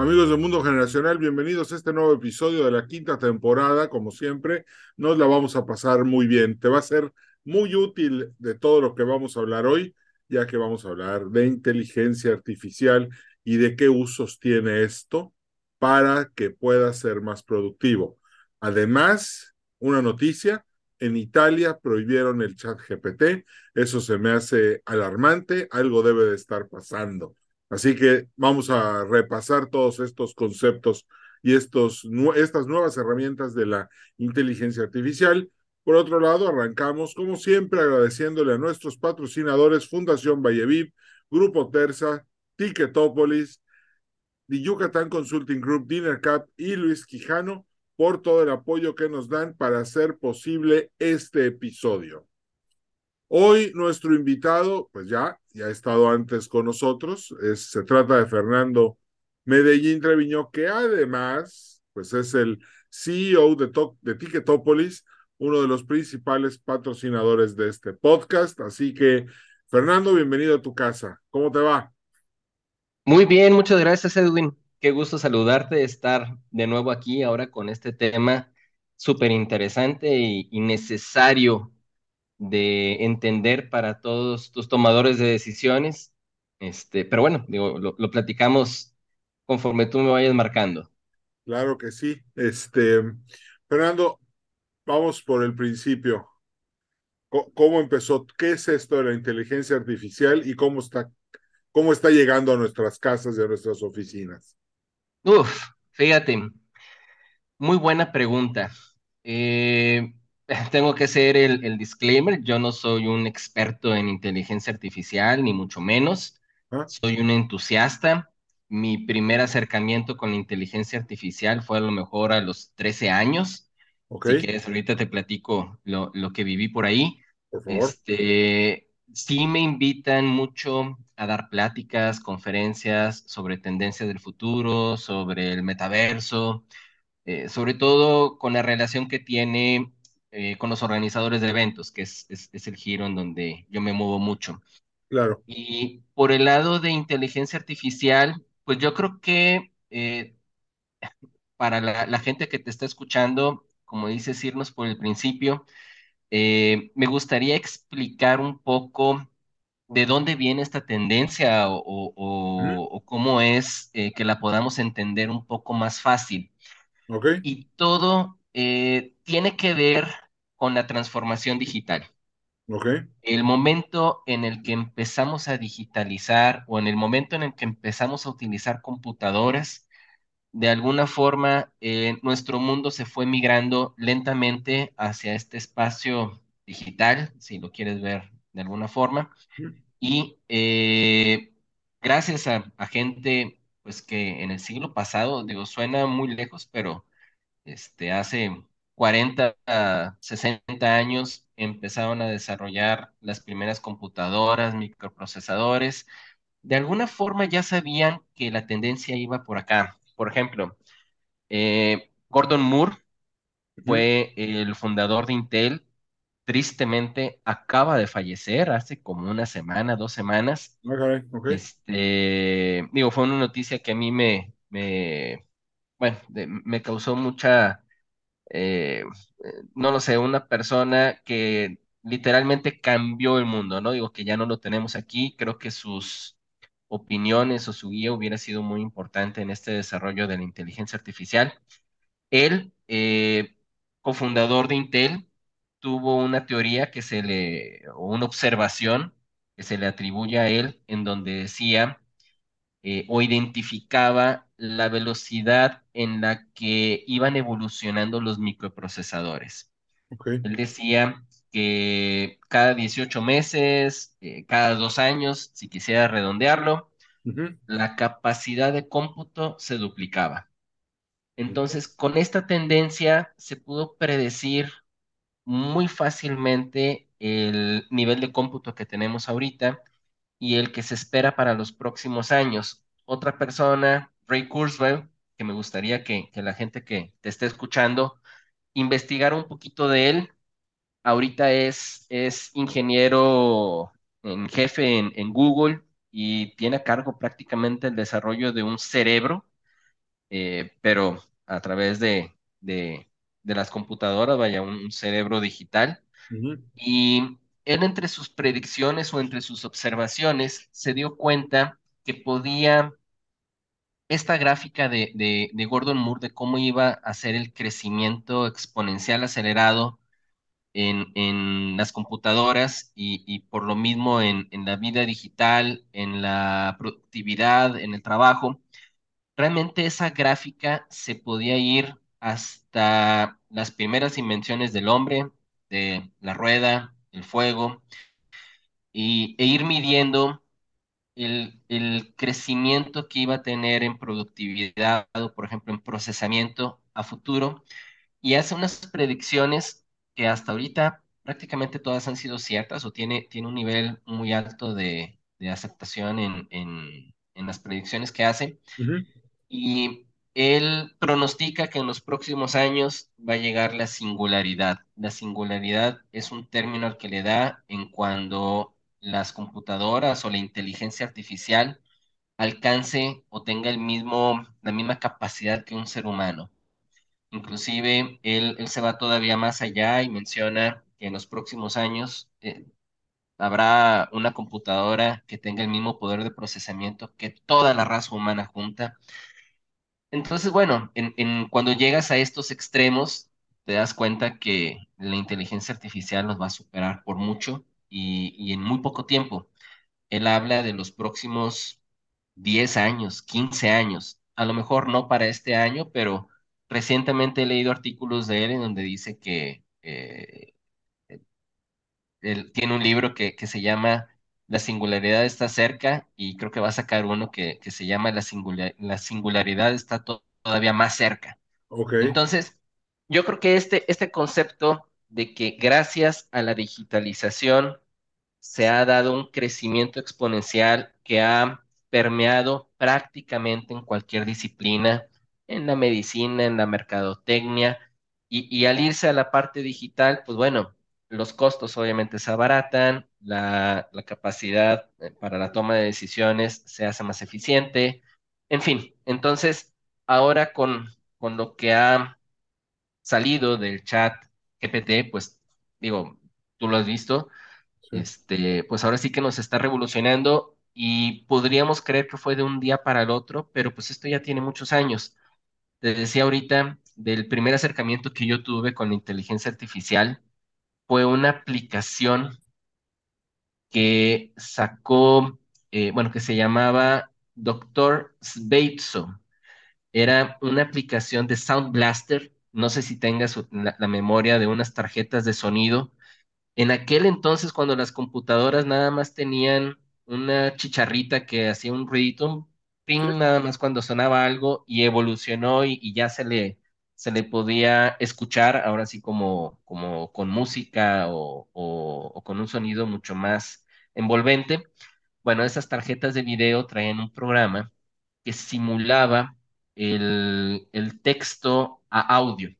Amigos del Mundo Generacional, bienvenidos a este nuevo episodio de la quinta temporada. Como siempre, nos la vamos a pasar muy bien. Te va a ser muy útil de todo lo que vamos a hablar hoy, ya que vamos a hablar de inteligencia artificial y de qué usos tiene esto para que pueda ser más productivo. Además, una noticia, en Italia prohibieron el chat GPT, eso se me hace alarmante, algo debe de estar pasando. Así que vamos a repasar todos estos conceptos y estos, estas nuevas herramientas de la inteligencia artificial. Por otro lado, arrancamos como siempre agradeciéndole a nuestros patrocinadores Fundación Valleviv, Grupo Terza, Ticketopolis, The Yucatán Consulting Group, Dinner Cap y Luis Quijano por todo el apoyo que nos dan para hacer posible este episodio. Hoy nuestro invitado, pues ya, ya ha estado antes con nosotros, es, se trata de Fernando Medellín Treviño, que además, pues es el CEO de, Ticketopolis, uno de los principales patrocinadores de este podcast. Así que, Fernando, bienvenido a tu casa. ¿Cómo te va? Muy bien, muchas gracias, Edwin. Qué gusto saludarte, estar de nuevo aquí ahora con este tema súper interesante y necesario de entender para todos tus tomadores de decisiones. Este, pero bueno, digo, lo, platicamos conforme tú me vayas marcando. Claro que sí. Este, Fernando, vamos por el principio. ¿Cómo empezó? ¿Qué es esto de la inteligencia artificial y cómo está, cómo está llegando a nuestras casas y a nuestras oficinas? Uf, fíjate, muy buena pregunta. Eh, tengo que hacer el, disclaimer, yo no soy un experto en inteligencia artificial, ni mucho menos. Ah. Soy un entusiasta. Mi primer acercamiento con la inteligencia artificial fue a lo mejor a los 13 años. Si quieres, ahorita te platico lo, que viví por ahí. Este, sí me invitan mucho a dar pláticas, conferencias sobre tendencias del futuro, sobre el metaverso, eh, sobre todo con la relación que tiene eh, con los organizadores de eventos, que es, es, el giro en donde yo me muevo mucho. Claro. Y por el lado de inteligencia artificial, pues yo creo que eh, para la, gente que te está escuchando, como dices, irnos por el principio, eh, me gustaría explicar un poco de dónde viene esta tendencia o, o, cómo es que la podamos entender un poco más fácil. Okay. Y todo eh, tiene que ver con la transformación digital. Okay. El momento en el que empezamos a digitalizar o en el momento en el que empezamos a utilizar computadoras, de alguna forma eh, nuestro mundo se fue migrando lentamente hacia este espacio digital, si lo quieres ver de alguna forma. Y eh, gracias a, a, gente pues que en el siglo pasado, digo, suena muy lejos, pero este, hace 40, 60 años empezaron a desarrollar las primeras computadoras, microprocesadores. De alguna forma ya sabían que la tendencia iba por acá. Por ejemplo, eh, Gordon Moore fue el fundador de Intel. Tristemente acaba de fallecer hace como una semana, dos semanas. Este, digo, fue una noticia que a mí me, me bueno, me causó mucha, eh, no lo sé, una persona que literalmente cambió el mundo, ¿no? Digo que ya no lo tenemos aquí, creo que sus opiniones o su guía hubiera sido muy importante en este desarrollo de la inteligencia artificial. Él, eh, cofundador de Intel, tuvo una teoría que se le, o una observación que se le atribuye a él, en donde decía eh, o identificaba la velocidad en la que iban evolucionando los microprocesadores. Él decía que cada 18 meses, eh, cada dos años, si quisiera redondearlo, la capacidad de cómputo se duplicaba. Entonces, con esta tendencia se pudo predecir muy fácilmente el nivel de cómputo que tenemos ahorita y el que se espera para los próximos años. Otra persona, Ray Kurzweil, que me gustaría que, que la gente que te esté escuchando investigara un poquito de él. Ahorita es, es ingeniero en jefe en, en Google y tiene a cargo prácticamente el desarrollo de un cerebro, eh, pero a través de, de, de las computadoras, vaya, un, un cerebro digital. Y él entre sus predicciones o entre sus observaciones se dio cuenta que podía, esta gráfica de, Gordon Moore de cómo iba a ser el crecimiento exponencial acelerado en, las computadoras y, por lo mismo en, en la vida digital, en la productividad, en el trabajo, realmente esa gráfica se podía ir hasta las primeras invenciones del hombre, de la rueda, el fuego y, e ir midiendo el, el crecimiento que iba a tener en productividad o, por ejemplo, en procesamiento a futuro y hace unas predicciones que hasta ahorita prácticamente todas han sido ciertas o tiene, tiene un nivel muy alto de, de aceptación en, en, en las predicciones que hace y él pronostica que en los próximos años va a llegar la singularidad. La singularidad es un término al que le da en cuando las computadoras o la inteligencia artificial alcance o tenga el mismo, la misma capacidad que un ser humano. Inclusive, él, él se va todavía más allá y menciona que en los próximos años eh, habrá una computadora que tenga el mismo poder de procesamiento que toda la raza humana junta entonces, bueno, en, en- cuando llegas a estos extremos, te das cuenta que la inteligencia artificial nos va a superar por mucho y, y en muy poco tiempo. Él habla de los próximos 10 años, 15 años, a lo mejor no para este año, pero recientemente he leído artículos de él en donde dice que eh, él tiene un libro que, que se llama La singularidad está cerca y creo que va a sacar uno que, que se llama La singula- la singularidad está to- todavía más cerca. Ok, Entonces, yo creo que este, este concepto de que gracias a la digitalización se ha dado un crecimiento exponencial que ha permeado prácticamente en cualquier disciplina, en la medicina, en la mercadotecnia, y, y al irse a la parte digital, pues bueno, los costos obviamente se abaratan, la, la capacidad eh, para la toma de decisiones se hace más eficiente, en fin, entonces ahora con, con lo que ha salido del chat GPT, pues digo, tú lo has visto, sí, este, pues ahora sí que nos está revolucionando y podríamos creer que fue de un día para el otro, pero pues esto ya tiene muchos años. Te decía ahorita del primer acercamiento que yo tuve con la inteligencia artificial, fue una aplicación que sacó, eh, bueno, que se llamaba Doctor Sbeitso. Era una aplicación de Sound Blaster. No sé si tengas la, la memoria de unas tarjetas de sonido En aquel entonces, cuando las computadoras nada más tenían una chicharrita que hacía un sí, ping nada más cuando sonaba algo y evolucionó y, y ya se le, se le podía escuchar, ahora sí como, como con música o, o- o con un sonido mucho más envolvente. Bueno, esas tarjetas de video traían un programa que simulaba el, el texto a audio.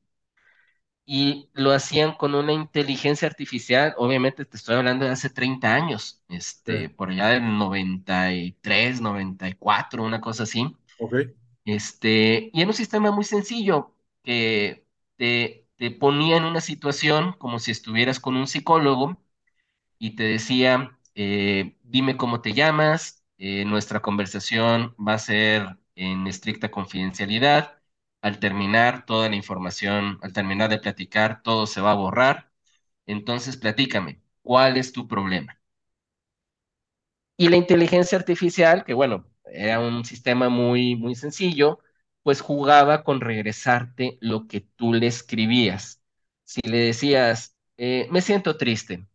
Y lo hacían con una inteligencia artificial, obviamente te estoy hablando de hace 30 años, sí, este, por allá del noventa noventa y tres noventa y cuatro una cosa así, ok, este, y era un sistema muy sencillo que te, te ponía en una situación como si estuvieras con un psicólogo y te decía, eh, dime cómo te llamas, eh, nuestra conversación va a ser en estricta confidencialidad. Al terminar toda la información, al terminar de platicar, todo se va a borrar. Entonces, platícame, ¿cuál es tu problema? Y la inteligencia artificial, que bueno, era un sistema muy, muy sencillo, pues jugaba con regresarte lo que tú le escribías. Si le decías, eh, me siento triste,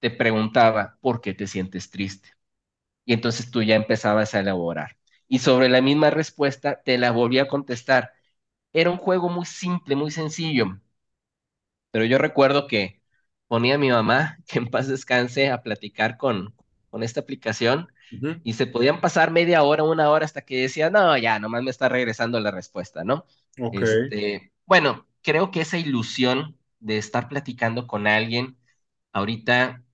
te preguntaba, ¿por qué te sientes triste? Y entonces tú ya empezabas a elaborar. Y sobre la misma respuesta te la volví a contestar. Era un juego muy simple, muy sencillo, pero yo recuerdo que ponía a mi mamá, que en paz descanse, a platicar con, con esta aplicación y se podían pasar media hora, una hora hasta que decía, no, ya, nomás me está regresando la respuesta, ¿no? Ok, Este, bueno, creo que esa ilusión de estar platicando con alguien, ahorita,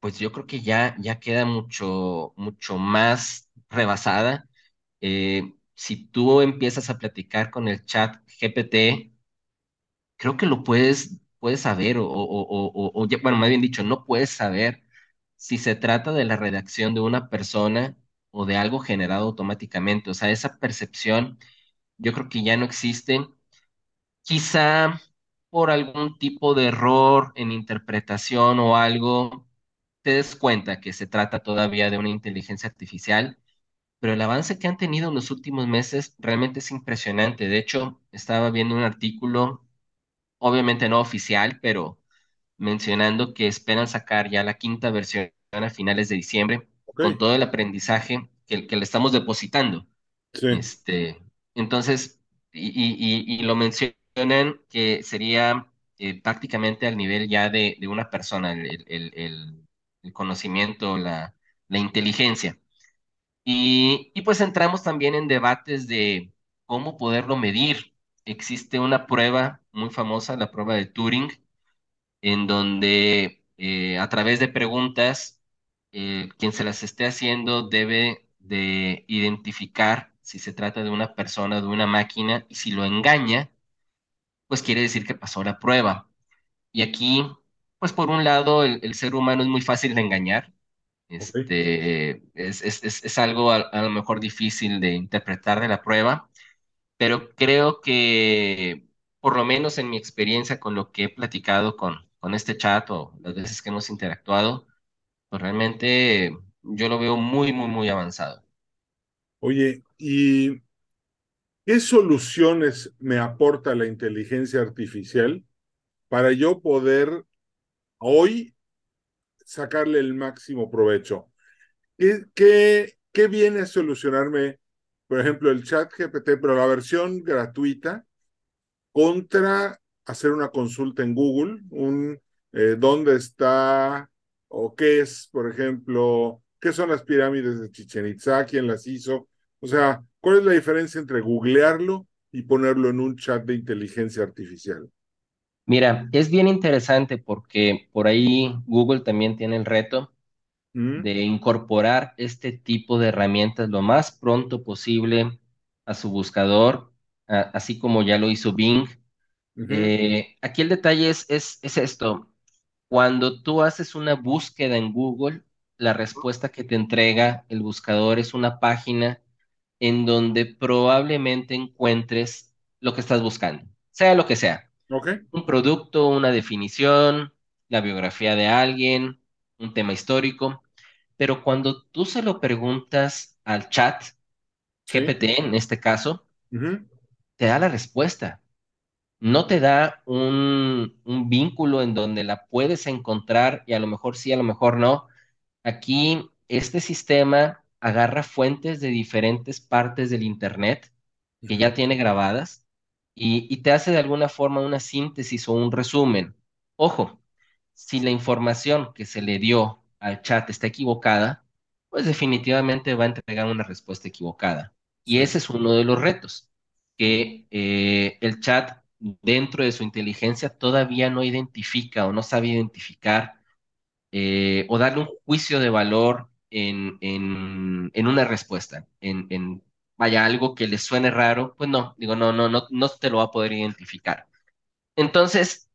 pues yo creo que ya, ya queda mucho, mucho más rebasada. Eh, si tú empiezas a platicar con el chat GPT, creo que lo puedes, puedes saber, o, o, o, o- bueno, más bien dicho, no puedes saber si se trata de la redacción de una persona o de algo generado automáticamente. O sea, esa percepción yo creo que ya no existe. Quizá por algún tipo de error en interpretación o algo, te des cuenta que se trata todavía de una inteligencia artificial, pero el avance que han tenido en los últimos meses realmente es impresionante. De hecho, estaba viendo un artículo, obviamente no oficial, pero mencionando que esperan sacar ya la quinta versión a finales de diciembre ok, con todo el aprendizaje que, que le estamos depositando. sí, Este, entonces, y, y- y- y lo mencionan que sería eh, prácticamente al nivel ya de, de una persona, el, el- el- el- el conocimiento, la, la inteligencia. Y, pues entramos también en debates de cómo poderlo medir. Existe una prueba muy famosa, la prueba de Turing, en donde eh, a través de preguntas, eh, quien se las esté haciendo debe de identificar si se trata de una persona de una máquina y si lo engaña, pues quiere decir que pasó la prueba. Y aquí, pues por un lado, el ser humano es muy fácil de engañar. Este, es, es, es, es algo a, a lo mejor difícil de interpretar de la prueba pero creo que, por lo menos en mi experiencia con lo que he platicado con, con este chat o las veces que hemos interactuado, pues realmente yo lo veo muy, muy, muy avanzado. Oye, ¿y qué soluciones me aporta la inteligencia artificial para yo poder hoy sacarle el máximo provecho? ¿Qué, qué, qué viene a solucionarme, por ejemplo, el chat GPT, pero la versión gratuita, contra hacer una consulta en Google, un eh, dónde está o qué es, por ejemplo, qué son las pirámides de Chichen Itza, quién las hizo? O sea, ¿cuál es la diferencia entre googlearlo y ponerlo en un chat de inteligencia artificial? Mira, es bien interesante porque por ahí Google también tiene el reto ¿Mm? de incorporar este tipo de herramientas lo más pronto posible a su buscador, a- así como ya lo hizo Bing. Eh, aquí el detalle es, es, es esto. Cuando tú haces una búsqueda en Google, la respuesta que te entrega el buscador es una página en donde probablemente encuentres lo que estás buscando, sea lo que sea, Un producto, una definición, la biografía de alguien, un tema histórico, pero cuando tú se lo preguntas al chat, Sí. GPT en este caso, te da la respuesta. No te da un, un vínculo en donde la puedes encontrar y a lo mejor sí, a lo mejor no. Aquí, este sistema agarra fuentes de diferentes partes del Internet que ya tiene grabadas y, y te hace de alguna forma una síntesis o un resumen. Ojo, si la información que se le dio al chat está equivocada, pues definitivamente va a entregar una respuesta equivocada. Y ese es uno de los retos, que eh, el chat dentro de su inteligencia todavía no identifica o no sabe identificar eh, o darle un juicio de valor en, en, en una respuesta, en, en, vaya, algo que le suene raro, pues no, digo, no, no, no, no te lo va a poder identificar. Entonces,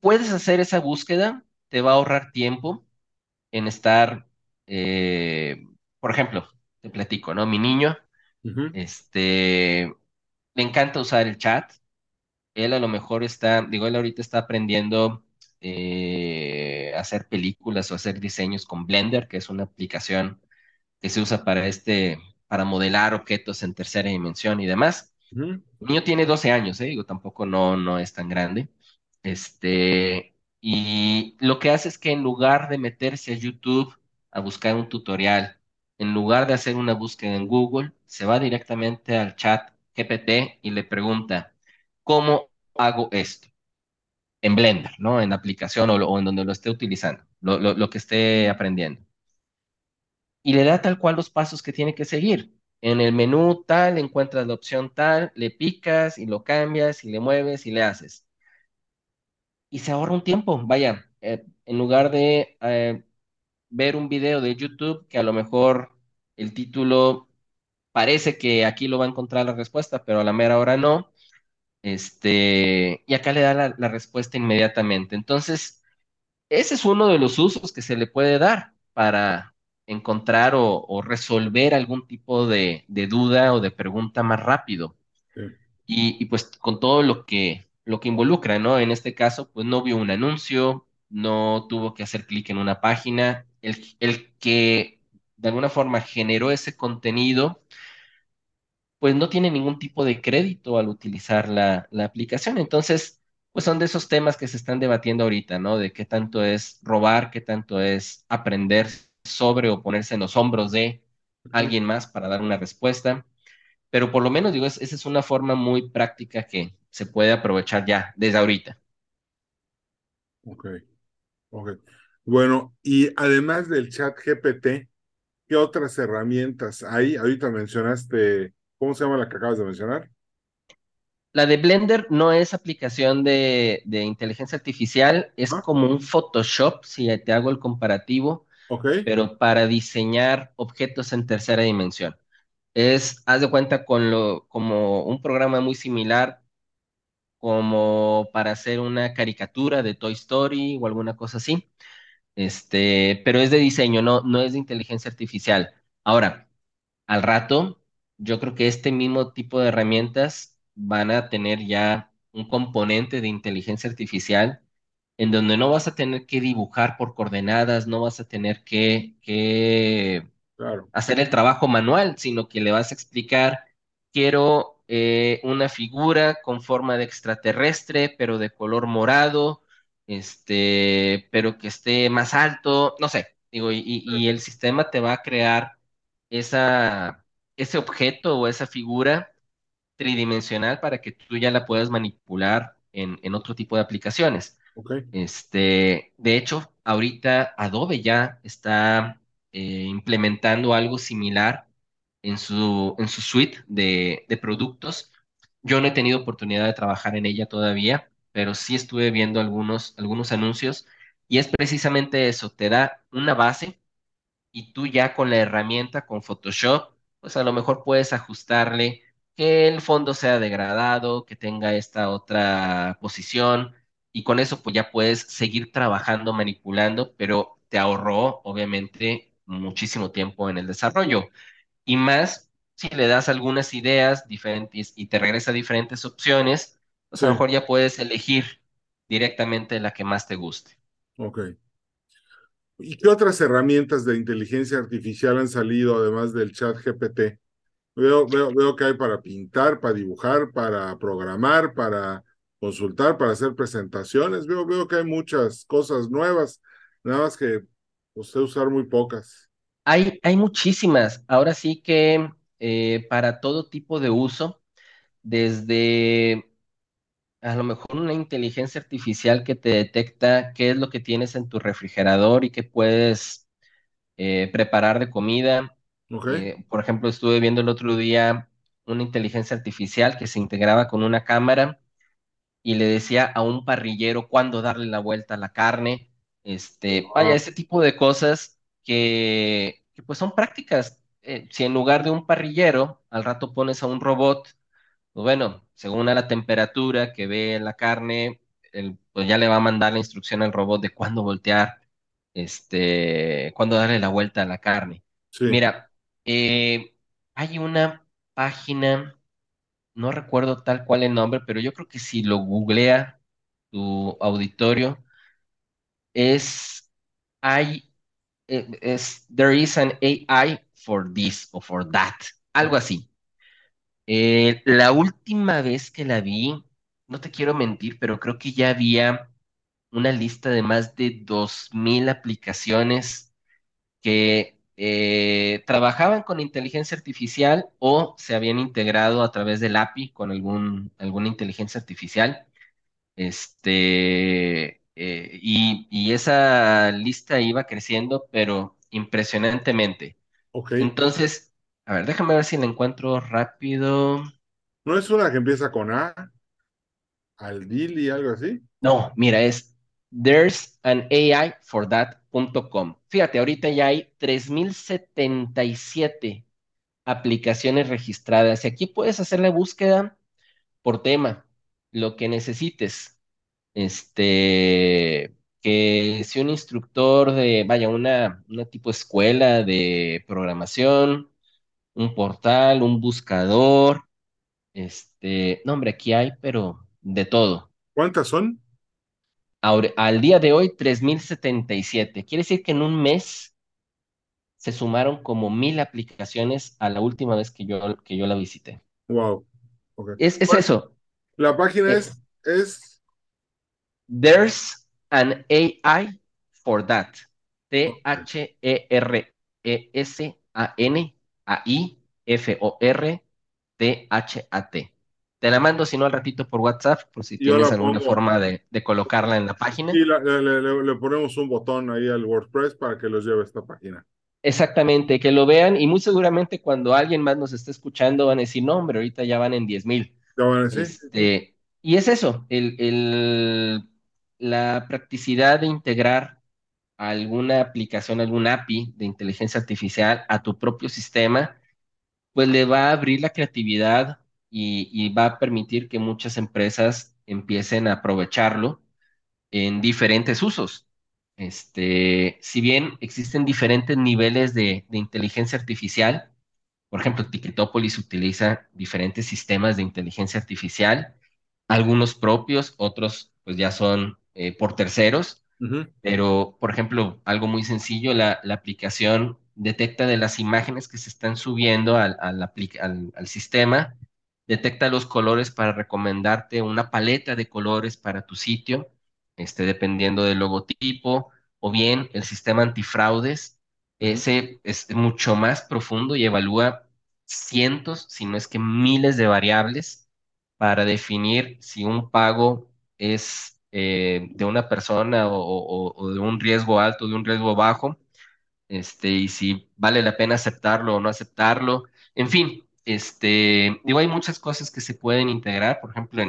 puedes hacer esa búsqueda, te va a ahorrar tiempo en estar, eh, por ejemplo, te platico, ¿no? Mi niño, Ujú, este, le encanta usar el chat, él a lo mejor está, digo, él ahorita está aprendiendo eh, a hacer películas o hacer diseños con Blender, que es una aplicación que se usa para este, para modelar objetos en tercera dimensión y demás. El niño tiene 12 años, ¿eh? Digo, tampoco no, no es tan grande. Este, y lo que hace es que en lugar de meterse a YouTube a buscar un tutorial, en lugar de hacer una búsqueda en Google, se va directamente al chat GPT y le pregunta, ¿cómo hago esto? En Blender, ¿no? En la aplicación o, o en donde lo esté utilizando, lo, lo, lo que esté aprendiendo. Y le da tal cual los pasos que tiene que seguir. En el menú tal, encuentras la opción tal, le picas y lo cambias y le mueves y le haces. Y se ahorra un tiempo, vaya, eh, en lugar de eh, ver un video de YouTube que a lo mejor el título parece que aquí lo va a encontrar la respuesta, pero a la mera hora no. Este, y acá le da la, la respuesta inmediatamente. Entonces, ese es uno de los usos que se le puede dar para encontrar o, o resolver algún tipo de, de duda o de pregunta más rápido. Sí, Y, y pues con todo lo que, lo que involucra, ¿no? En este caso, pues no vio un anuncio, no tuvo que hacer clic en una página. El, el que de alguna forma generó ese contenido, pues no tiene ningún tipo de crédito al utilizar la, la aplicación. Entonces, pues son de esos temas que se están debatiendo ahorita, ¿no? De qué tanto es robar, qué tanto es aprender sobre o ponerse en los hombros de alguien más para dar una respuesta. Pero por lo menos, digo, es- esa es una forma muy práctica que se puede aprovechar ya desde ahorita. Ok, ok. Bueno, y además del chat GPT, ¿qué otras herramientas hay? Ahorita mencionaste, ¿cómo se llama la que acabas de mencionar? La de Blender no es aplicación de, de inteligencia artificial, es Ah, como un Photoshop, si te hago el comparativo, ok, pero para diseñar objetos en tercera dimensión. Es, haz de cuenta, con lo, como un programa muy similar, como para hacer una caricatura de Toy Story o alguna cosa así. Este, pero es de diseño, no, no es de inteligencia artificial. Ahora, al rato, yo creo que este mismo tipo de herramientas van a tener ya un componente de inteligencia artificial en donde no vas a tener que dibujar por coordenadas, no vas a tener que, que claro, hacer el trabajo manual, sino que le vas a explicar, quiero eh, una figura con forma de extraterrestre, pero de color morado, este, pero que esté más alto, no sé, digo, y, y- y el sistema te va a crear esa, ese objeto o esa figura tridimensional para que tú ya la puedas manipular en, en otro tipo de aplicaciones. Este, de hecho, ahorita Adobe ya está eh, implementando algo similar en su, en su suite de, de productos. Yo no he tenido oportunidad de trabajar en ella todavía, pero sí estuve viendo algunos, algunos anuncios y es precisamente eso, te da una base y tú ya con la herramienta, con Photoshop, pues a lo mejor puedes ajustarle que el fondo sea degradado, que tenga esta otra posición, y con eso pues ya puedes seguir trabajando, manipulando, pero te ahorró obviamente muchísimo tiempo en el desarrollo. Y más si le das algunas ideas diferentes y te regresa diferentes opciones, pues a lo mejor ya puedes elegir directamente la que más te guste. ok. ¿Y qué otras herramientas de inteligencia artificial han salido además del chat GPT? Veo, veo, veo que hay para pintar, para dibujar, para programar, para consultar, para hacer presentaciones. Veo, veo que hay muchas cosas nuevas, nada más que usted usar muy pocas. Hay, hay muchísimas. Ahora sí que eh, para todo tipo de uso, desde a lo mejor una inteligencia artificial que te detecta qué es lo que tienes en tu refrigerador y qué puedes eh, preparar de comida. Eh, por ejemplo, estuve viendo el otro día una inteligencia artificial que se integraba con una cámara y le decía a un parrillero cuándo darle la vuelta a la carne. Este, vaya, ese tipo de cosas que, que pues son prácticas. Eh, si en lugar de un parrillero al rato pones a un robot, pues bueno, según a la temperatura que ve la carne, el- pues ya le va a mandar la instrucción al robot de cuándo voltear, este, cuándo darle la vuelta a la carne. Sí, Mira, eh, hay una página no recuerdo tal cual el nombre, pero yo creo que si lo googlea tu auditorio, es, hay, eh, es, there is an AI for this o for that, algo así. Eh, la última vez que la vi, no te quiero mentir, pero creo que ya había una lista de más de 2.000 aplicaciones que eh, trabajaban con inteligencia artificial o se habían integrado a través del API con algún, alguna inteligencia artificial. Este, eh, y, y esa lista iba creciendo, pero impresionantemente. Entonces, a ver, déjame ver si la encuentro rápido. ¿No es una que empieza con A? Aldil y algo así. No, mira, es there's an AI for that.com. Fíjate, ahorita ya hay 3077 aplicaciones registradas y aquí puedes hacer la búsqueda por tema, lo que necesites. Este, que si un instructor de, vaya, una, una tipo escuela de programación, un portal, un buscador, este, no, hombre, aquí hay, pero de todo. ¿Cuántas son? Ahora, al día de hoy, 3.077. Quiere decir que en un mes se sumaron como mil aplicaciones a la última vez que yo, que yo la visité. Wow. Es, es Bueno, eso. La página Eh, es, es, There's an AI for that. T-H-E-R-E-S-A-N-A-I-F-O-R-T-H-A-T. Te la mando, si no, al ratito por WhatsApp, por si yo tienes alguna pongo, forma de, de colocarla en la página. y la- le, le- le- le ponemos un botón ahí al WordPress para que los lleve a esta página. Exactamente, que lo vean y muy seguramente cuando alguien más nos esté escuchando van a decir, no, hombre, ahorita ya van en 10 mil. ¿Ya van a decir? Este, y es eso, el, el- la practicidad de integrar alguna aplicación, algún API de inteligencia artificial a tu propio sistema, pues le va a abrir la creatividad y, y va a permitir que muchas empresas empiecen a aprovecharlo en diferentes usos. Este, si bien existen diferentes niveles de, de inteligencia artificial, por ejemplo, Ticketopolis utiliza diferentes sistemas de inteligencia artificial, algunos propios, otros pues ya son eh, por terceros, pero por ejemplo, algo muy sencillo, la, la aplicación detecta de las imágenes que se están subiendo al, al, apli- al- al sistema, detecta los colores para recomendarte una paleta de colores para tu sitio, este, dependiendo del logotipo, o bien el sistema antifraudes, ese es mucho más profundo y evalúa cientos, si no es que miles de variables para definir si un pago es eh, de una persona o, o- o de un riesgo alto, de un riesgo bajo, este, y si vale la pena aceptarlo o no aceptarlo. En fin, este, digo, hay muchas cosas que se pueden integrar, por ejemplo,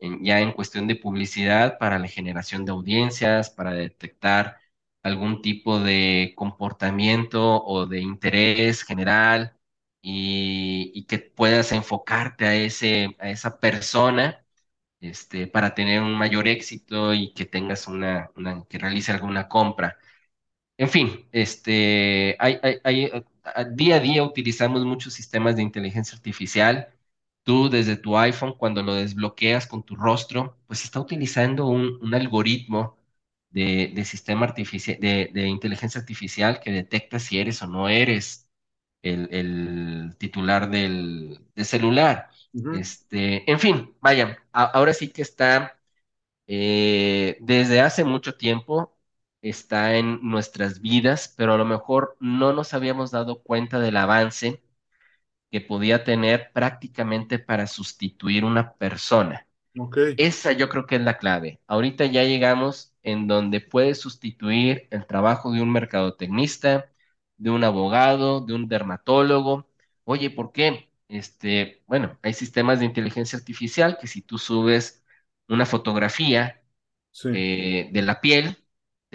ya en cuestión de publicidad para la generación de audiencias, para detectar algún tipo de comportamiento o de interés general y, que puedas enfocarte a ese, a esa persona este, para tener un mayor éxito y que tengas una, que realice alguna compra. En fin, este, hay, hay- día a día utilizamos muchos sistemas de inteligencia artificial. Tú desde tu iPhone, cuando lo desbloqueas con tu rostro, pues está utilizando un, un algoritmo de, de sistema artificial, de, de inteligencia artificial que detecta si eres o no eres el, el titular del, del celular. Este, en fin, vaya, a- ahora sí que está eh, desde hace mucho tiempo está en nuestras vidas, pero a lo mejor no nos habíamos dado cuenta del avance que podía tener prácticamente para sustituir una persona. Esa yo creo que es la clave. Ahorita ya llegamos en donde puedes sustituir el trabajo de un mercadotecnista, de un abogado, de un dermatólogo. Oye, ¿por qué? Este, bueno, hay sistemas de inteligencia artificial que si tú subes una fotografía Sí. eh, de la piel,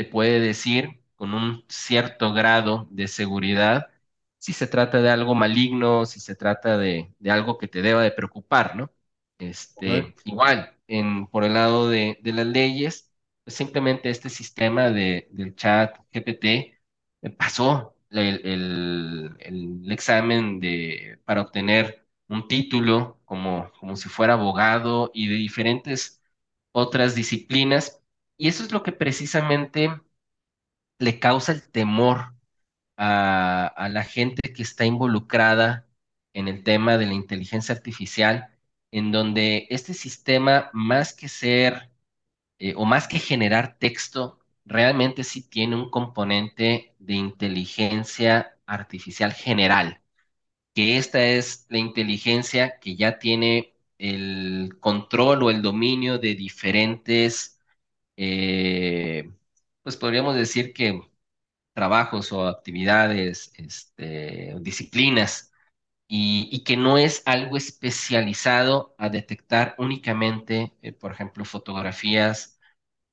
te puede decir con un cierto grado de seguridad si se trata de algo maligno, si se trata de, de algo que te deba de preocupar, ¿no? Este, igual, en, por el lado de, de las leyes, pues simplemente este sistema de, del chat GPT eh, pasó el, el- el examen de, para obtener un título como, como si fuera abogado y de diferentes otras disciplinas. Y eso es lo que precisamente le causa el temor a, a la gente que está involucrada en el tema de la inteligencia artificial, en donde este sistema, más que ser eh, o más que generar texto, realmente sí tiene un componente de inteligencia artificial general, que esta es la inteligencia que ya tiene el control o el dominio de diferentes, eh, pues podríamos decir que trabajos o actividades, este, disciplinas, y, que no es algo especializado a detectar únicamente, eh, por ejemplo, fotografías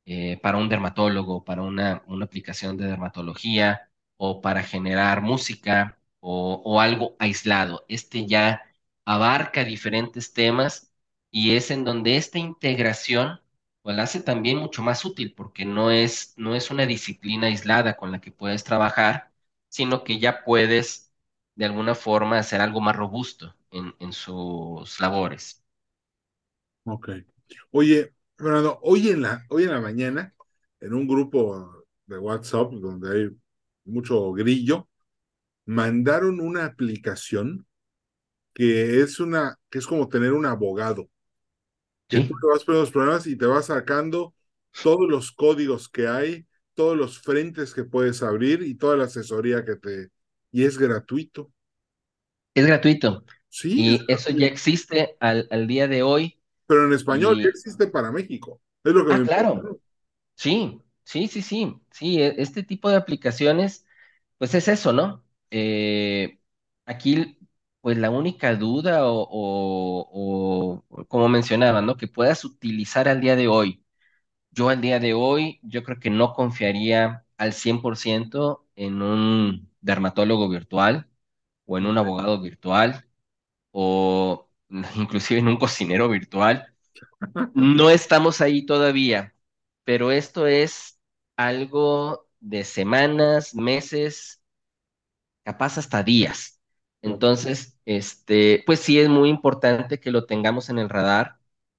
eh, para un dermatólogo, para una, una, aplicación de dermatología o para generar música o, o algo aislado. Este ya abarca diferentes temas y es en donde esta integración pues la hace también mucho más útil porque no es, no es una disciplina aislada con la que puedes trabajar, sino que ya puedes de alguna forma hacer algo más robusto en, en sus labores. Ok. Oye, Fernando, hoy en la, hoy en la mañana, en un grupo de WhatsApp donde hay mucho grillo, mandaron una aplicación que es una, que es como tener un abogado. Que tú te vas poniendo los problemas y te vas sacando todos los códigos que hay, todos los frentes que puedes abrir y toda la asesoría que te... Y es gratuito. Es gratuito. Sí. Y eso ya existe al, al, día de hoy. Pero en español ya existe para México. Es lo que ah, claro. Sí, sí, sí, sí. Sí, e, este tipo de aplicaciones, pues es eso, ¿no? Eh, aquí, pues la única duda o, o, o, como mencionaba, ¿no? Que puedas utilizar al día de hoy. Yo al día de hoy, yo creo que no confiaría al 100% en un dermatólogo virtual o en un abogado virtual o inclusive en un cocinero virtual. No estamos ahí todavía, pero esto es algo de semanas, meses, capaz hasta días. Entonces, este, pues sí es muy importante que lo tengamos en el radar,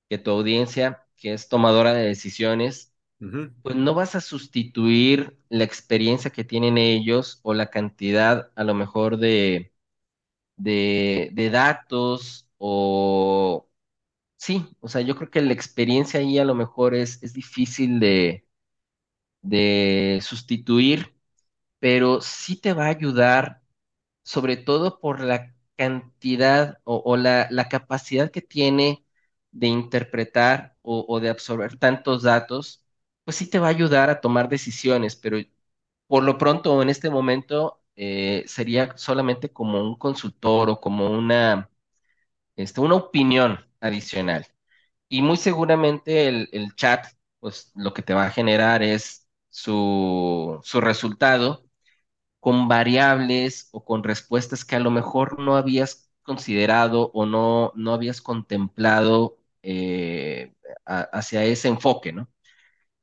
que tu audiencia, que es tomadora de decisiones, uh -huh. pues no vas a sustituir la experiencia que tienen ellos o la cantidad a lo mejor de, de, de datos o... Sí, o sea, yo creo que la experiencia ahí a lo mejor es, es difícil de, de sustituir, pero sí te va a ayudar, sobre todo por la cantidad o, la, la, capacidad que tiene de interpretar o, o, de absorber tantos datos, pues sí te va a ayudar a tomar decisiones, pero por lo pronto en este momento eh, sería solamente como un consultor o como una, este, una opinión adicional. Y muy seguramente el, el, chat, pues lo que te va a generar es su, su resultado con variables o con respuestas que a lo mejor no habías considerado o no, no habías contemplado eh, hacia ese enfoque, ¿no?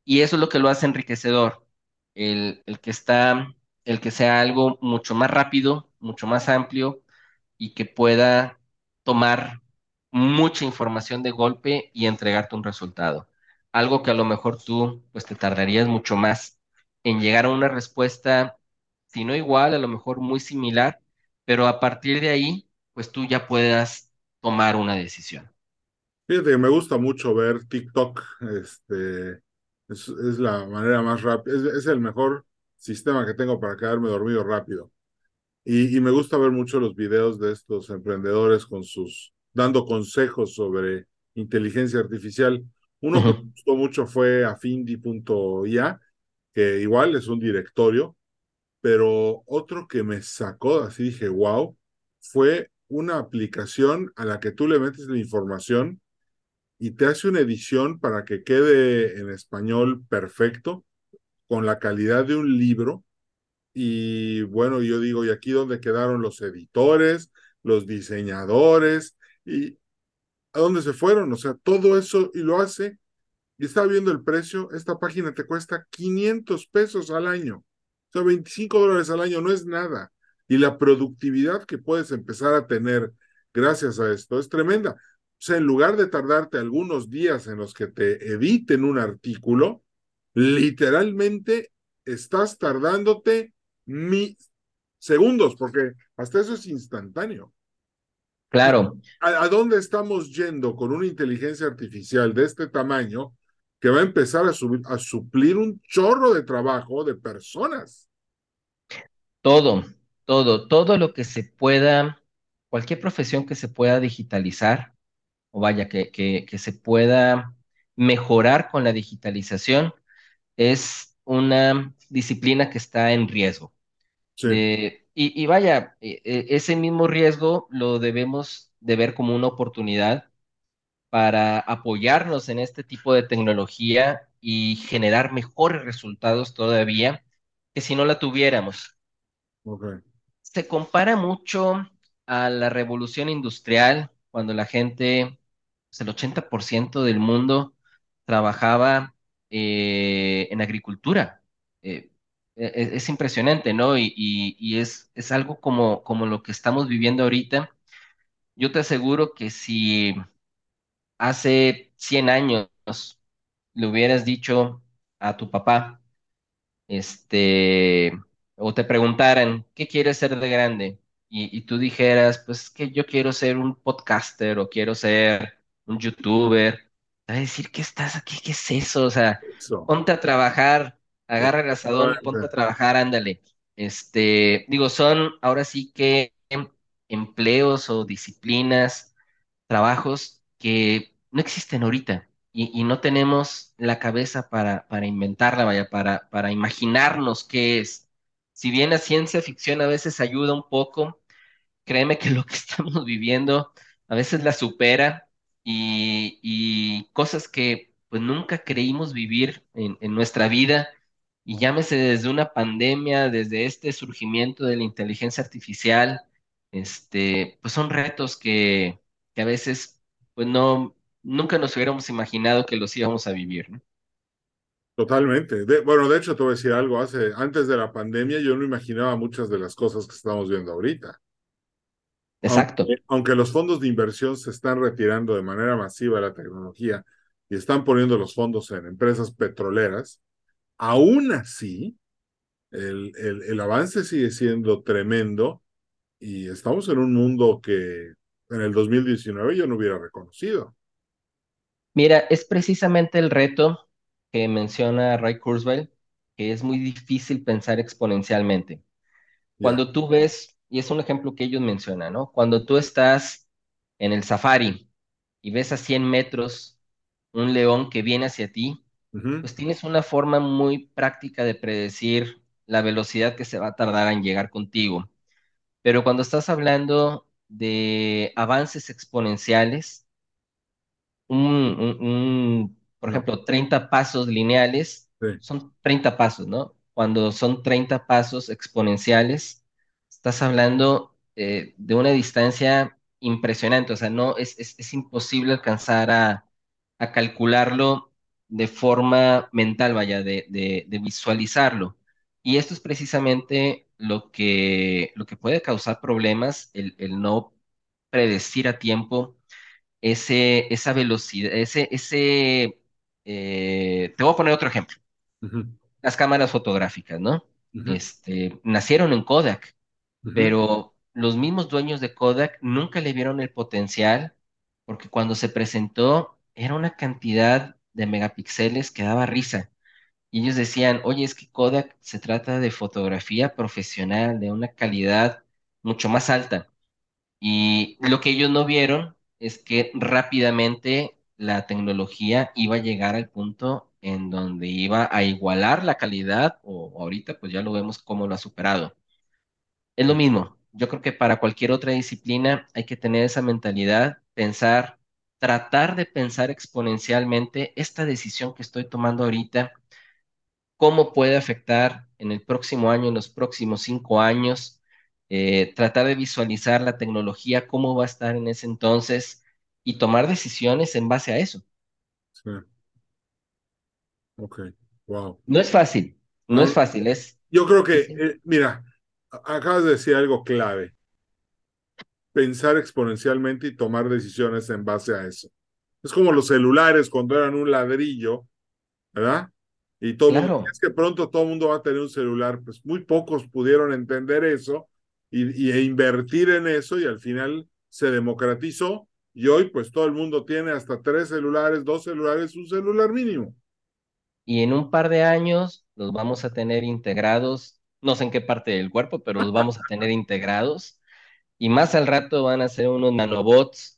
Y eso es lo que lo hace enriquecedor, el, el que está el que sea algo mucho más rápido, mucho más amplio y que pueda tomar mucha información de golpe y entregarte un resultado. Algo que a lo mejor tú pues te tardarías mucho más en llegar a una respuesta, si no igual, a lo mejor muy similar, pero a partir de ahí pues tú ya puedas tomar una decisión. Fíjate que me gusta mucho ver TikTok, este, es, es la manera más rápida, es, es el mejor sistema que tengo para quedarme dormido rápido. Y, y, me gusta ver mucho los videos de estos emprendedores con sus, dando consejos sobre inteligencia artificial. Uno uh -huh. que me gustó mucho fue afindi.ia, que igual es un directorio, pero otro que me sacó, así dije, wow, fue una aplicación a la que tú le metes la información y te hace una edición para que quede en español perfecto con la calidad de un libro. Y bueno, yo digo, ¿y aquí dónde quedaron los editores, los diseñadores? ¿Y a dónde se fueron? O sea, todo eso y lo hace. Y estaba viendo el precio, esta página te cuesta 500 pesos al año. Sea, 25 dólares al año no es nada. Y la productividad que puedes empezar a tener gracias a esto es tremenda. O sea, en lugar de tardarte algunos días en los que te editen un artículo, literalmente estás tardándote mi segundos, porque hasta eso es instantáneo. Claro. ¿A, ¿A, dónde estamos yendo con una inteligencia artificial de este tamaño que va a empezar a, subir, a suplir un chorro de trabajo de personas? Todo, todo, todo lo que se pueda, cualquier profesión que se pueda digitalizar, o vaya, que, que, que se pueda mejorar con la digitalización, es una disciplina que está en riesgo. Sí, De, y, y vaya, e- e- ese mismo riesgo lo debemos de ver como una oportunidad para apoyarnos en este tipo de tecnología y generar mejores resultados todavía que si no la tuviéramos. Se compara mucho a la revolución industrial, cuando la gente, pues, el 80% del mundo trabajaba eh, en agricultura. Eh, e- e- es, impresionante, ¿no? Y, y- y es, es algo como, como lo que estamos viviendo ahorita. Yo te aseguro que si hace 100 años le hubieras dicho a tu papá, este, o te preguntaran, ¿qué quieres ser de grande? Y, y tú dijeras, pues es que yo quiero ser un podcaster o quiero ser un youtuber. Te va a decir, ¿qué estás aquí? ¿Qué es eso? O sea, Eso. ponte a trabajar, agarra el asadón y ponte a trabajar, ándale. Este, digo, son ahora sí que em- empleos o disciplinas trabajos que no existen ahorita y, no tenemos la cabeza para, para inventarla, vaya, para, para imaginarnos qué es. Si bien la ciencia ficción a veces ayuda un poco, créeme que lo que estamos viviendo a veces la supera y, y cosas que pues nunca creímos vivir en, en nuestra vida, y llámese desde una pandemia, desde este surgimiento de la inteligencia artificial, este, pues son retos que, que a veces pues no, nunca nos hubiéramos imaginado que los íbamos a vivir, ¿no? Totalmente. De- bueno, de hecho, te voy a decir algo. Hace, antes de la pandemia, yo no imaginaba muchas de las cosas que estamos viendo ahorita. Exacto. Aunque, aunque los fondos de inversión se están retirando de manera masiva de la tecnología y están poniendo los fondos en empresas petroleras, aún así, el, el, el avance sigue siendo tremendo y estamos en un mundo que en el 2019 yo no hubiera reconocido. Mira, es precisamente el reto que menciona Ray Kurzweil, que es muy difícil pensar exponencialmente. Cuando tú ves, y es un ejemplo que ellos mencionan, ¿no? Cuando tú estás en el safari y ves a 100 metros un león que viene hacia ti, Ujú, pues tienes una forma muy práctica de predecir la velocidad que se va a tardar en llegar contigo. Pero cuando estás hablando de avances exponenciales, un, un- un, por ejemplo, 30 pasos lineales, sí, son 30 pasos, ¿no? Cuando son 30 pasos exponenciales, estás hablando eh, de una distancia impresionante, o sea, no, es, es, es imposible alcanzar a, a calcularlo de forma mental, vaya, de, de, de visualizarlo. Y esto es precisamente lo que, lo que puede causar problemas, el, el no predecir a tiempo ese, esa velocidad, ese, ese, eh, te voy a poner otro ejemplo, las cámaras fotográficas, ¿no? Este, nacieron en Kodak, pero los mismos dueños de Kodak nunca le vieron el potencial, porque cuando se presentó era una cantidad de megapíxeles que daba risa. Y ellos decían, oye, es que Kodak se trata de fotografía profesional, de una calidad mucho más alta. Y lo que ellos no vieron es que rápidamente la tecnología iba a llegar al punto en donde iba a igualar la calidad, o ahorita pues ya lo vemos cómo lo ha superado. Es lo mismo, yo creo que para cualquier otra disciplina hay que tener esa mentalidad, pensar, tratar de pensar exponencialmente esta decisión que estoy tomando ahorita cómo puede afectar en el próximo año, en los próximos cinco años, eh, tratar de visualizar la tecnología, cómo va a estar en ese entonces y tomar decisiones en base a eso. Sí, ok, wow. No es fácil, no es fácil, es, yo creo que, eh, mira, acabas de decir algo clave, pensar exponencialmente y tomar decisiones en base a eso. Es como los celulares cuando eran un ladrillo, ¿verdad? Y todo mundo, claro. es que pronto todo el mundo va a tener un celular, pues muy pocos pudieron entender eso y, y e invertir en eso y al final se democratizó y hoy pues todo el mundo tiene hasta tres celulares, dos celulares, un celular mínimo. Y en un par de años los vamos a tener integrados no sé en qué parte del cuerpo, pero los vamos a tener integrados. Y más al rato van a ser unos nanobots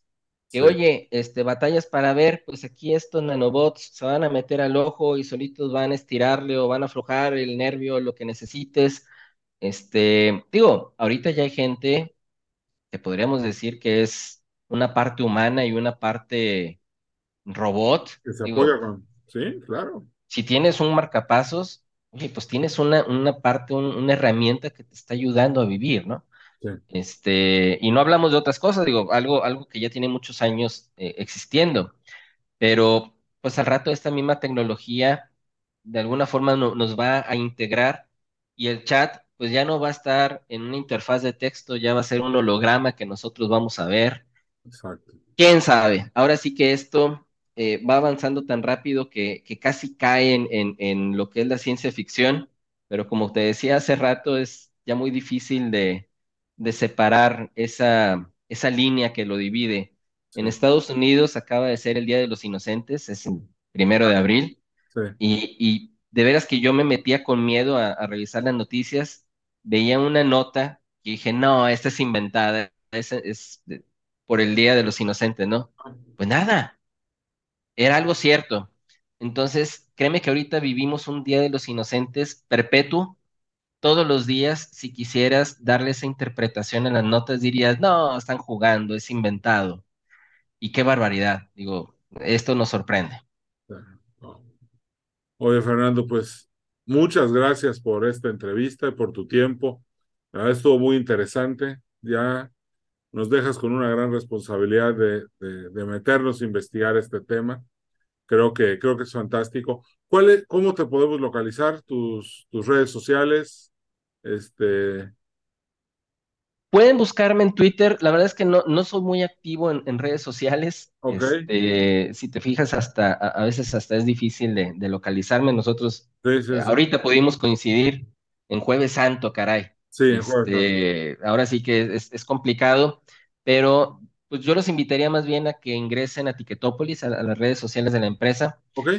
que, oye, este, batallas para ver, pues aquí estos nanobots se van a meter al ojo y solitos van a estirarle o van a aflojar el nervio, lo que necesites. Este, digo, ahorita ya hay gente que podríamos decir que es una parte humana y una parte robot. Que se apoya con... Sí, claro. Si tienes un marcapasos, oye, pues tienes una, una parte, una herramienta que te está ayudando a vivir, ¿no? Sí. Este, y no hablamos de otras cosas, digo, algo, algo que ya tiene muchos años eh, existiendo, pero pues al rato esta misma tecnología de alguna forma nos va a integrar y el chat pues ya no va a estar en una interfaz de texto, ya va a ser un holograma que nosotros vamos a ver. Exacto. ¿Quién sabe? Ahora sí que esto eh, va avanzando tan rápido que, casi cae en, lo que es la ciencia ficción, pero como te decía hace rato, es ya muy difícil de, separar esa, esa línea que lo divide. En Estados Unidos acaba de ser el Día de los Inocentes, es el primero de abril, y, de veras que yo me metía con miedo a, revisar las noticias, veía una nota y dije, no, esta es inventada, es, es por el Día de los Inocentes, ¿no? Pues nada, era algo cierto. Entonces, créeme que ahorita vivimos un Día de los Inocentes perpetuo. Todos los días, si quisieras darle esa interpretación en las notas, dirías, no, están jugando, es inventado. Y qué barbaridad. Digo, esto nos sorprende. Oye, Fernando, pues muchas gracias por esta entrevista y por tu tiempo. estuvo muy interesante. Ya nos dejas con una gran responsabilidad de, de, meternos a investigar este tema. Creo que, creo que es fantástico. ¿Cuál es, ¿Cómo te podemos localizar? Tus, tus redes sociales. Este... Pueden buscarme en Twitter. La verdad es que no, no soy muy activo en, redes sociales. Este, si te fijas, hasta a, veces hasta es difícil de, de localizarme. Nosotros ahorita pudimos coincidir en Jueves Santo, caray. Sí, este, ahora sí que es, complicado, pero pues yo los invitaría más bien a que ingresen a Ticketopolis, a, las redes sociales de la empresa. Ok.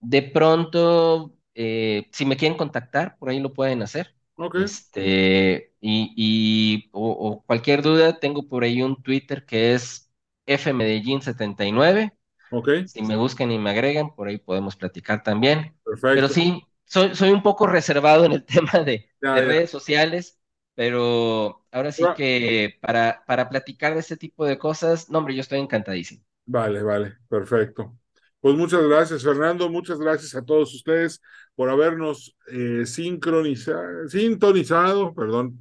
De pronto, eh, si me quieren contactar, por ahí lo pueden hacer. Ok. Este, y, o, cualquier duda, tengo por ahí un Twitter que es fmedellín79. Ok. Si me buscan y me agregan, por ahí podemos platicar también. Perfecto. Pero sí, soy, soy un poco reservado en el tema de, de redes sociales pero ahora sí que para, para platicar de este tipo de cosas, no, hombre, yo estoy encantadísimo. Vale, vale, perfecto. Pues muchas gracias, Fernando. Muchas gracias a todos ustedes por habernos eh, sincronizado, sintonizado, perdón,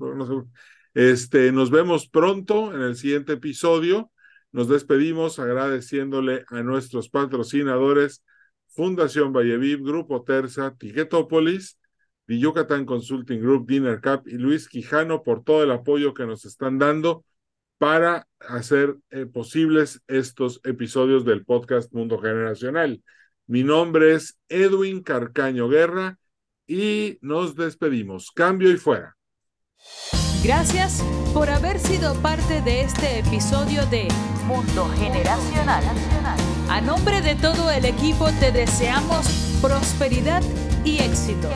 este, nos vemos pronto en el siguiente episodio. Nos despedimos agradeciéndole a nuestros patrocinadores Fundación Valleviv, Grupo Terza, Tiquetópolis The Yucatán Consulting Group, Dinner Cup y Luis Quijano por todo el apoyo que nos están dando para hacer eh, posibles estos episodios del podcast Mundo Generacional. Mi nombre es Edwin Carcaño Guerra y nos despedimos. Cambio y fuera. Gracias por haber sido parte de este episodio de Mundo Generacional. A nombre de todo el equipo te deseamos prosperidad y éxito.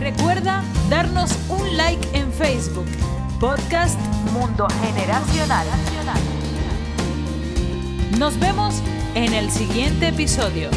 Recuerda darnos un like en Facebook. Podcast Mundo Generacional. Nos vemos en el siguiente episodio.